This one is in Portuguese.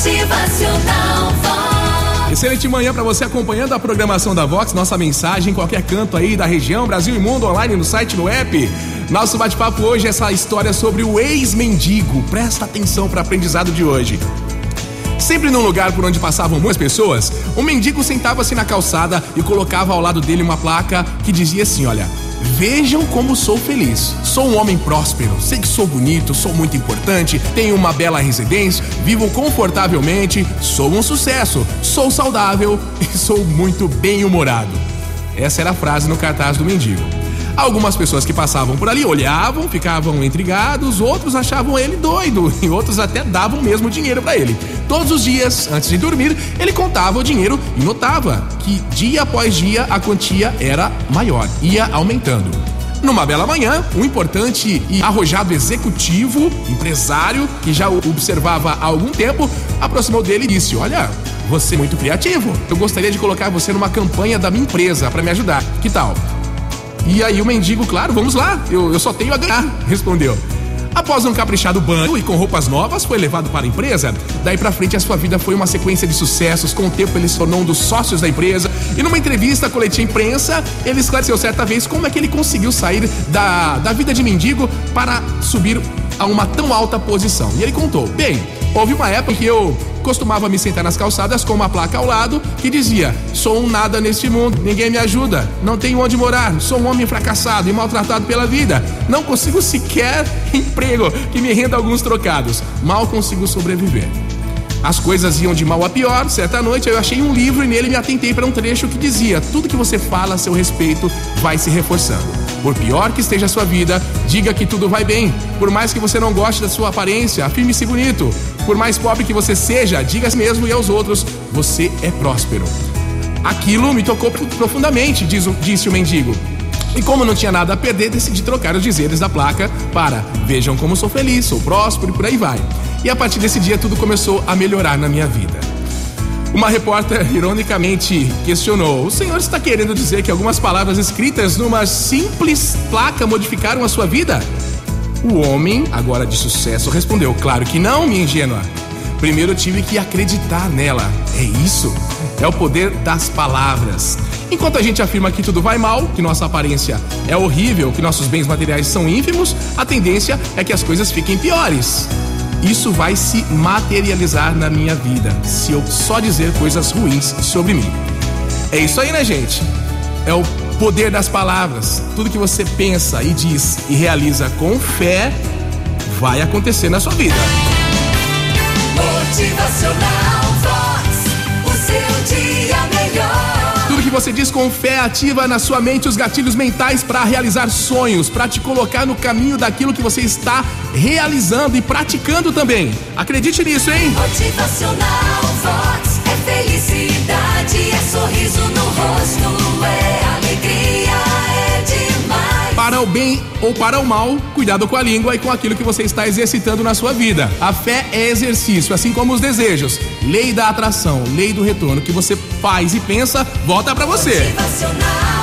Motivacional Vox. Excelente manhã para você acompanhando a programação da Vox, nossa mensagem em qualquer canto aí da região, Brasil e mundo, online, no site, no app. Nosso bate-papo hoje é essa história sobre o ex-mendigo. Presta atenção para o aprendizado de hoje. Sempre num lugar por onde passavam muitas pessoas, um mendigo sentava-se na calçada e colocava ao lado dele uma placa que dizia assim: Olha, vejam como sou feliz. Sou um homem próspero, sei que sou bonito, sou muito importante, tenho uma bela residência, vivo confortavelmente, sou um sucesso, sou saudável e sou muito bem-humorado. Essa era a frase no cartaz do mendigo. Algumas pessoas que passavam por ali olhavam, ficavam intrigados, outros achavam ele doido e outros até davam mesmo dinheiro para ele. Todos os dias, antes de dormir, ele contava o dinheiro e notava que dia após dia a quantia era maior, ia aumentando. Numa bela manhã, um importante e arrojado executivo, empresário, que já o observava há algum tempo, aproximou dele e disse: Olha, você é muito criativo. Eu gostaria de colocar você numa campanha da minha empresa para me ajudar. Que tal? E aí o mendigo, claro, vamos lá, eu, eu só tenho a ganhar, respondeu. Após um caprichado banho e com roupas novas, foi levado para a empresa. Daí para frente, a sua vida foi uma sequência de sucessos. Com o tempo, ele se tornou um dos sócios da empresa. E numa entrevista coletiva à imprensa, ele esclareceu certa vez como é que ele conseguiu sair da, da vida de mendigo para subir a uma tão alta posição. E ele contou: Bem, houve uma época que eu costumava me sentar nas calçadas com uma placa ao lado que dizia: Sou um nada neste mundo, ninguém me ajuda, não tenho onde morar, sou um homem fracassado e maltratado pela vida, não consigo sequer emprego que me renda alguns trocados, mal consigo sobreviver. As coisas iam de mal a pior. Certa noite eu achei um livro e nele me atentei para um trecho que dizia: Tudo que você fala a seu respeito vai se reforçando. Por pior que esteja a sua vida, diga que tudo vai bem. Por mais que você não goste da sua aparência, afirme-se bonito. Por mais pobre que você seja, diga mesmo e aos outros: você é próspero. Aquilo me tocou profundamente, diz disse o mendigo. E como não tinha nada a perder, decidi trocar os dizeres da placa para vejam como sou feliz, sou próspero e por aí vai. E a partir desse dia tudo começou a melhorar na minha vida. Uma repórter ironicamente questionou: O senhor está querendo dizer que algumas palavras escritas numa simples placa modificaram a sua vida? O homem, agora de sucesso, respondeu: Claro que não, minha ingênua. Primeiro eu tive que acreditar nela. É isso. É o poder das palavras. Enquanto a gente afirma que tudo vai mal, que nossa aparência é horrível, que nossos bens materiais são ínfimos, a tendência é que as coisas fiquem piores isso vai se materializar na minha vida se eu só dizer coisas ruins sobre mim. É isso aí, né, gente? É o poder das palavras. Tudo que você pensa e diz e realiza com fé vai acontecer na sua vida. Motivacional Vox, o seu dia melhor. Tudo que você diz com fé ativa na sua mente os gatilhos mentais para realizar sonhos, para te colocar no caminho daquilo que você está realizando e praticando também. Acredite nisso, hein? Motivacional Vox Para o bem ou para o mal, cuidado com a língua e com aquilo que você está exercitando na sua vida. A fé é exercício, assim como os desejos. Lei da atração, lei do retorno. Que você faz e pensa, volta para você. Motivacional